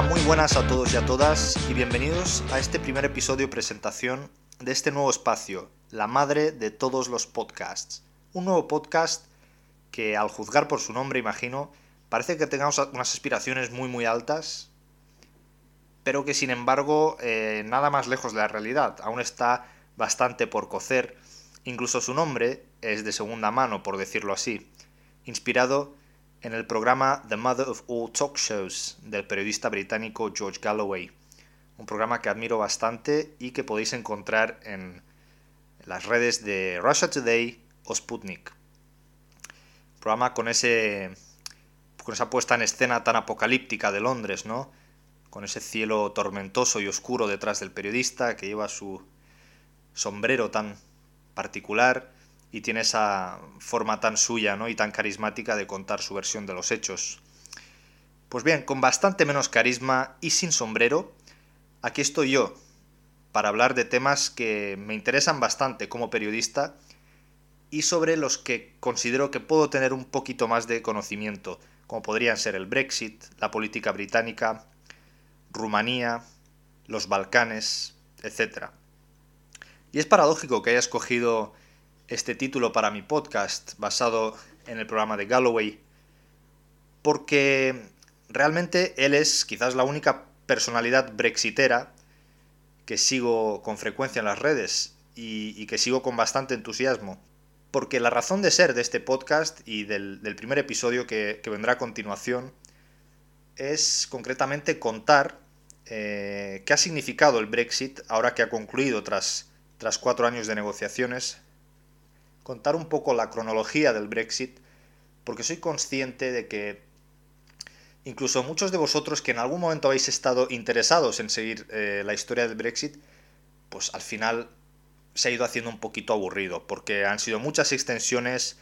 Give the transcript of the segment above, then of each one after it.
muy buenas a todos y a todas y bienvenidos a este primer episodio presentación de este nuevo espacio, la madre de todos los podcasts. Un nuevo podcast que al juzgar por su nombre, imagino, parece que tengamos unas aspiraciones muy muy altas, pero que sin embargo eh, nada más lejos de la realidad, aún está bastante por cocer, incluso su nombre es de segunda mano, por decirlo así, inspirado en el programa The Mother of All Talk Shows del periodista británico George Galloway, un programa que admiro bastante y que podéis encontrar en las redes de Russia Today o Sputnik. programa con ese con esa puesta en escena tan apocalíptica de Londres, ¿no? Con ese cielo tormentoso y oscuro detrás del periodista que lleva su sombrero tan particular y tiene esa forma tan suya ¿no? y tan carismática de contar su versión de los hechos. Pues bien, con bastante menos carisma y sin sombrero, aquí estoy yo, para hablar de temas que me interesan bastante como periodista y sobre los que considero que puedo tener un poquito más de conocimiento, como podrían ser el Brexit, la política británica, Rumanía, los Balcanes, etc. Y es paradójico que haya escogido este título para mi podcast basado en el programa de Galloway, porque realmente él es quizás la única personalidad brexitera que sigo con frecuencia en las redes y, que sigo con bastante entusiasmo. Porque la razón de ser de este podcast y del, primer episodio que, vendrá a continuación es concretamente contar eh, qué ha significado el Brexit ahora que ha concluido tras, tras cuatro años de negociaciones contar un poco la cronología del Brexit, porque soy consciente de que incluso muchos de vosotros que en algún momento habéis estado interesados en seguir eh, la historia del Brexit, pues al final se ha ido haciendo un poquito aburrido, porque han sido muchas extensiones,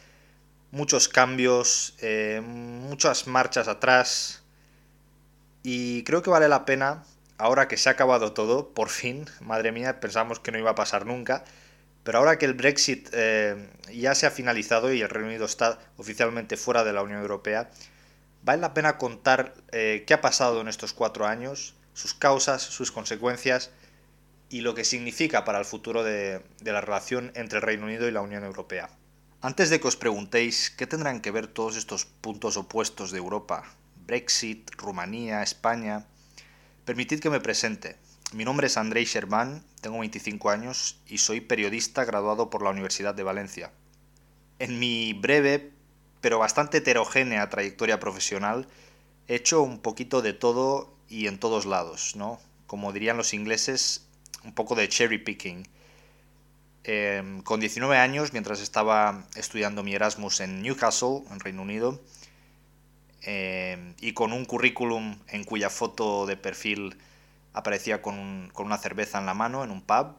muchos cambios, eh, muchas marchas atrás, y creo que vale la pena, ahora que se ha acabado todo, por fin, madre mía, pensamos que no iba a pasar nunca, pero ahora que el Brexit eh, ya se ha finalizado y el Reino Unido está oficialmente fuera de la Unión Europea, vale la pena contar eh, qué ha pasado en estos cuatro años, sus causas, sus consecuencias y lo que significa para el futuro de, de la relación entre el Reino Unido y la Unión Europea. Antes de que os preguntéis qué tendrán que ver todos estos puntos opuestos de Europa, Brexit, Rumanía, España, permitid que me presente. Mi nombre es Andrei Sherman, tengo 25 años y soy periodista graduado por la Universidad de Valencia. En mi breve pero bastante heterogénea trayectoria profesional he hecho un poquito de todo y en todos lados, ¿no? Como dirían los ingleses, un poco de cherry picking. Em, con 19 años, mientras estaba estudiando mi Erasmus en Newcastle, en Reino Unido, em, y con un currículum en cuya foto de perfil aparecía con, una cerveza en la mano en un pub.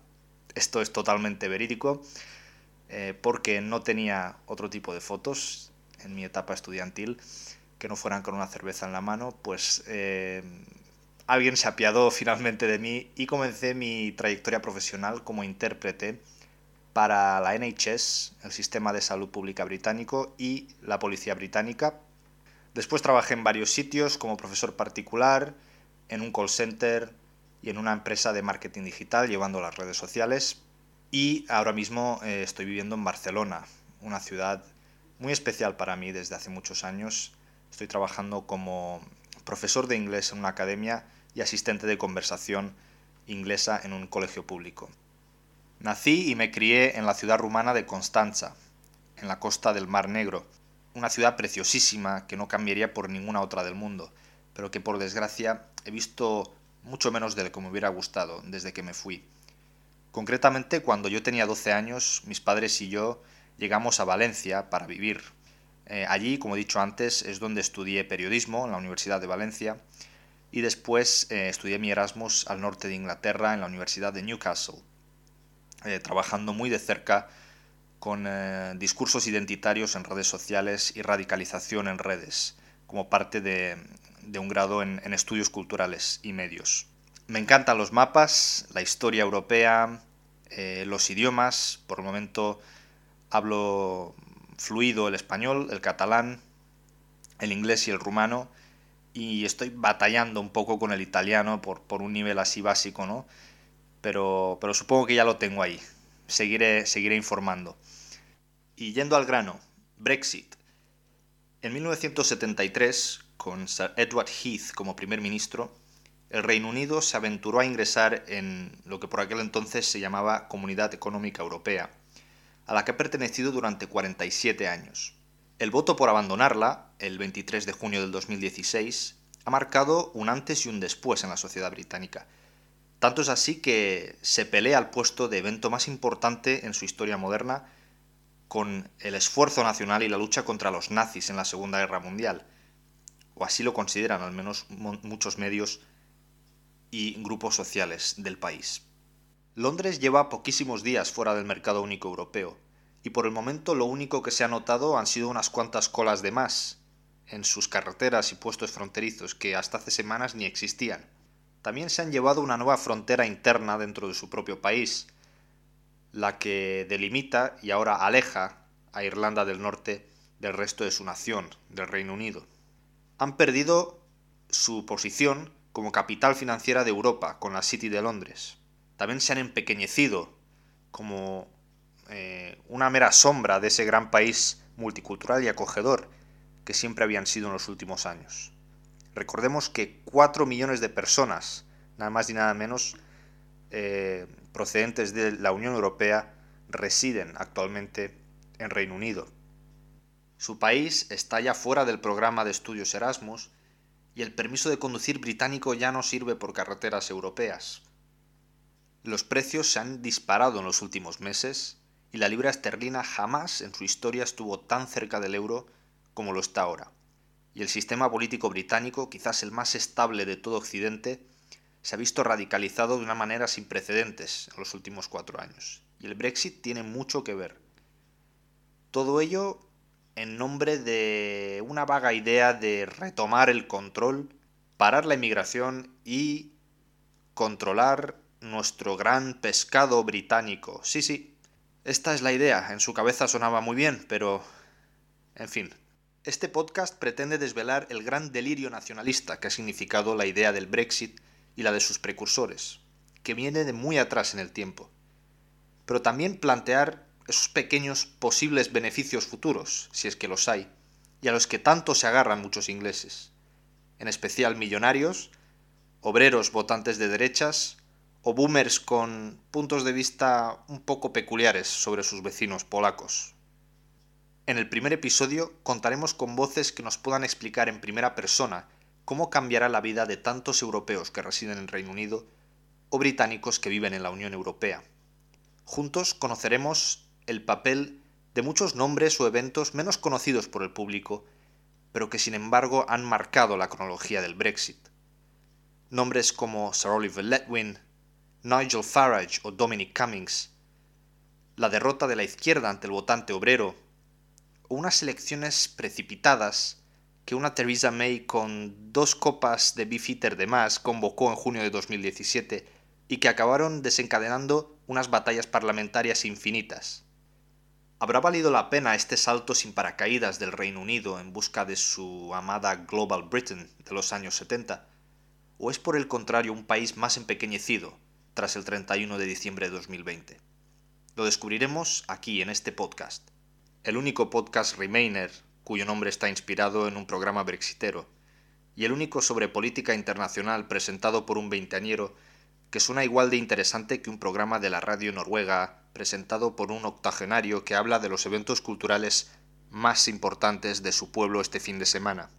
Esto es totalmente verídico, eh, porque no tenía otro tipo de fotos en mi etapa estudiantil que no fueran con una cerveza en la mano, pues eh, alguien se apiadó finalmente de mí y comencé mi trayectoria profesional como intérprete para la NHS, el Sistema de Salud Pública Británico, y la Policía Británica. Después trabajé en varios sitios como profesor particular, en un call center, y en una empresa de marketing digital llevando las redes sociales. Y ahora mismo eh, estoy viviendo en Barcelona, una ciudad muy especial para mí desde hace muchos años. Estoy trabajando como profesor de inglés en una academia y asistente de conversación inglesa en un colegio público. Nací y me crié en la ciudad rumana de Constanza, en la costa del Mar Negro, una ciudad preciosísima que no cambiaría por ninguna otra del mundo, pero que por desgracia he visto mucho menos de lo que me hubiera gustado desde que me fui. Concretamente, cuando yo tenía 12 años, mis padres y yo llegamos a Valencia para vivir. Eh, allí, como he dicho antes, es donde estudié periodismo en la Universidad de Valencia y después eh, estudié mi Erasmus al norte de Inglaterra en la Universidad de Newcastle. eh, trabajando muy de cerca con discursos identitarios en redes sociales y radicalización en redes, como parte de, un grado en, estudios culturales y medios. Me encantan los mapas, la historia europea, los idiomas. Por el momento hablo fluido el español, el catalán, el inglés y el rumano. Y estoy batallando un poco con el italiano por, un nivel así básico, ¿no? Pero, pero supongo que ya lo tengo ahí. Seguiré, seguiré informando. Y yendo al grano, Brexit. En 1973, con Sir Edward Heath como primer ministro, el Reino Unido se aventuró a ingresar en lo que por aquel entonces se llamaba Comunidad Económica Europea, a la que ha pertenecido durante 47 años. El voto por abandonarla, el 23 de junio del 2016, ha marcado un antes y un después en la sociedad británica. Tanto es así que se pelea al puesto de evento más importante en su historia moderna con el esfuerzo nacional y la lucha contra los nazis en la Segunda Guerra Mundial, o así lo consideran al menos muchos medios y grupos sociales del país. Londres lleva poquísimos días fuera del mercado único europeo, y por el momento lo único que se ha notado han sido unas cuantas colas de más en sus carreteras y puestos fronterizos que hasta hace semanas ni existían. También se han llevado una nueva frontera interna dentro de su propio país, la que delimita y ahora aleja a Irlanda del Norte del resto de su nación, del Reino Unido. Han perdido su posición como capital financiera de Europa con la City de Londres. También se han empequeñecido como eh, una mera sombra de ese gran país multicultural y acogedor que siempre habían sido en los últimos años. Recordemos que 4 millones de personas, nada más ni nada menos, eh, procedentes de la Unión Europea residen actualmente en Reino Unido. Su país está ya fuera del programa de estudios Erasmus y el permiso de conducir británico ya no sirve por carreteras europeas. Los precios se han disparado en los últimos meses y la libra esterlina jamás en su historia estuvo tan cerca del euro como lo está ahora. Y el sistema político británico, quizás el más estable de todo Occidente, se ha visto radicalizado de una manera sin precedentes en los últimos cuatro años. Y el Brexit tiene mucho que ver. Todo ello en nombre de una vaga idea de retomar el control, parar la inmigración y controlar nuestro gran pescado británico. Sí, sí, esta es la idea. En su cabeza sonaba muy bien, pero... En fin. Este podcast pretende desvelar el gran delirio nacionalista que ha significado la idea del Brexit y la de sus precursores, que viene de muy atrás en el tiempo, pero también plantear esos pequeños posibles beneficios futuros, si es que los hay, y a los que tanto se agarran muchos ingleses, en especial millonarios, obreros votantes de derechas o boomers con puntos de vista un poco peculiares sobre sus vecinos polacos. En el primer episodio contaremos con voces que nos puedan explicar en primera persona cómo cambiará la vida de tantos europeos que residen en Reino Unido o británicos que viven en la Unión Europea. Juntos conoceremos el papel de muchos nombres o eventos menos conocidos por el público, pero que sin embargo han marcado la cronología del Brexit. Nombres como Sir Oliver Letwin, Nigel Farage o Dominic Cummings, la derrota de la izquierda ante el votante obrero, o unas elecciones precipitadas que una Theresa May con dos copas de Beefeater de más convocó en junio de 2017 y que acabaron desencadenando unas batallas parlamentarias infinitas. ¿Habrá valido la pena este salto sin paracaídas del Reino Unido en busca de su amada Global Britain de los años 70? ¿O es por el contrario un país más empequeñecido tras el 31 de diciembre de 2020? Lo descubriremos aquí en este podcast, el único podcast Remainer cuyo nombre está inspirado en un programa brexitero, y el único sobre política internacional presentado por un veinteañero que suena igual de interesante que un programa de la radio noruega presentado por un octogenario que habla de los eventos culturales más importantes de su pueblo este fin de semana.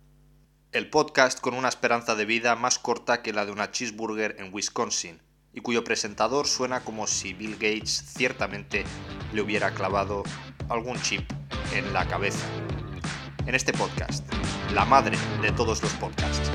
El podcast con una esperanza de vida más corta que la de una cheeseburger en Wisconsin, y cuyo presentador suena como si Bill Gates ciertamente le hubiera clavado algún chip en la cabeza en este podcast, la madre de todos los podcasts.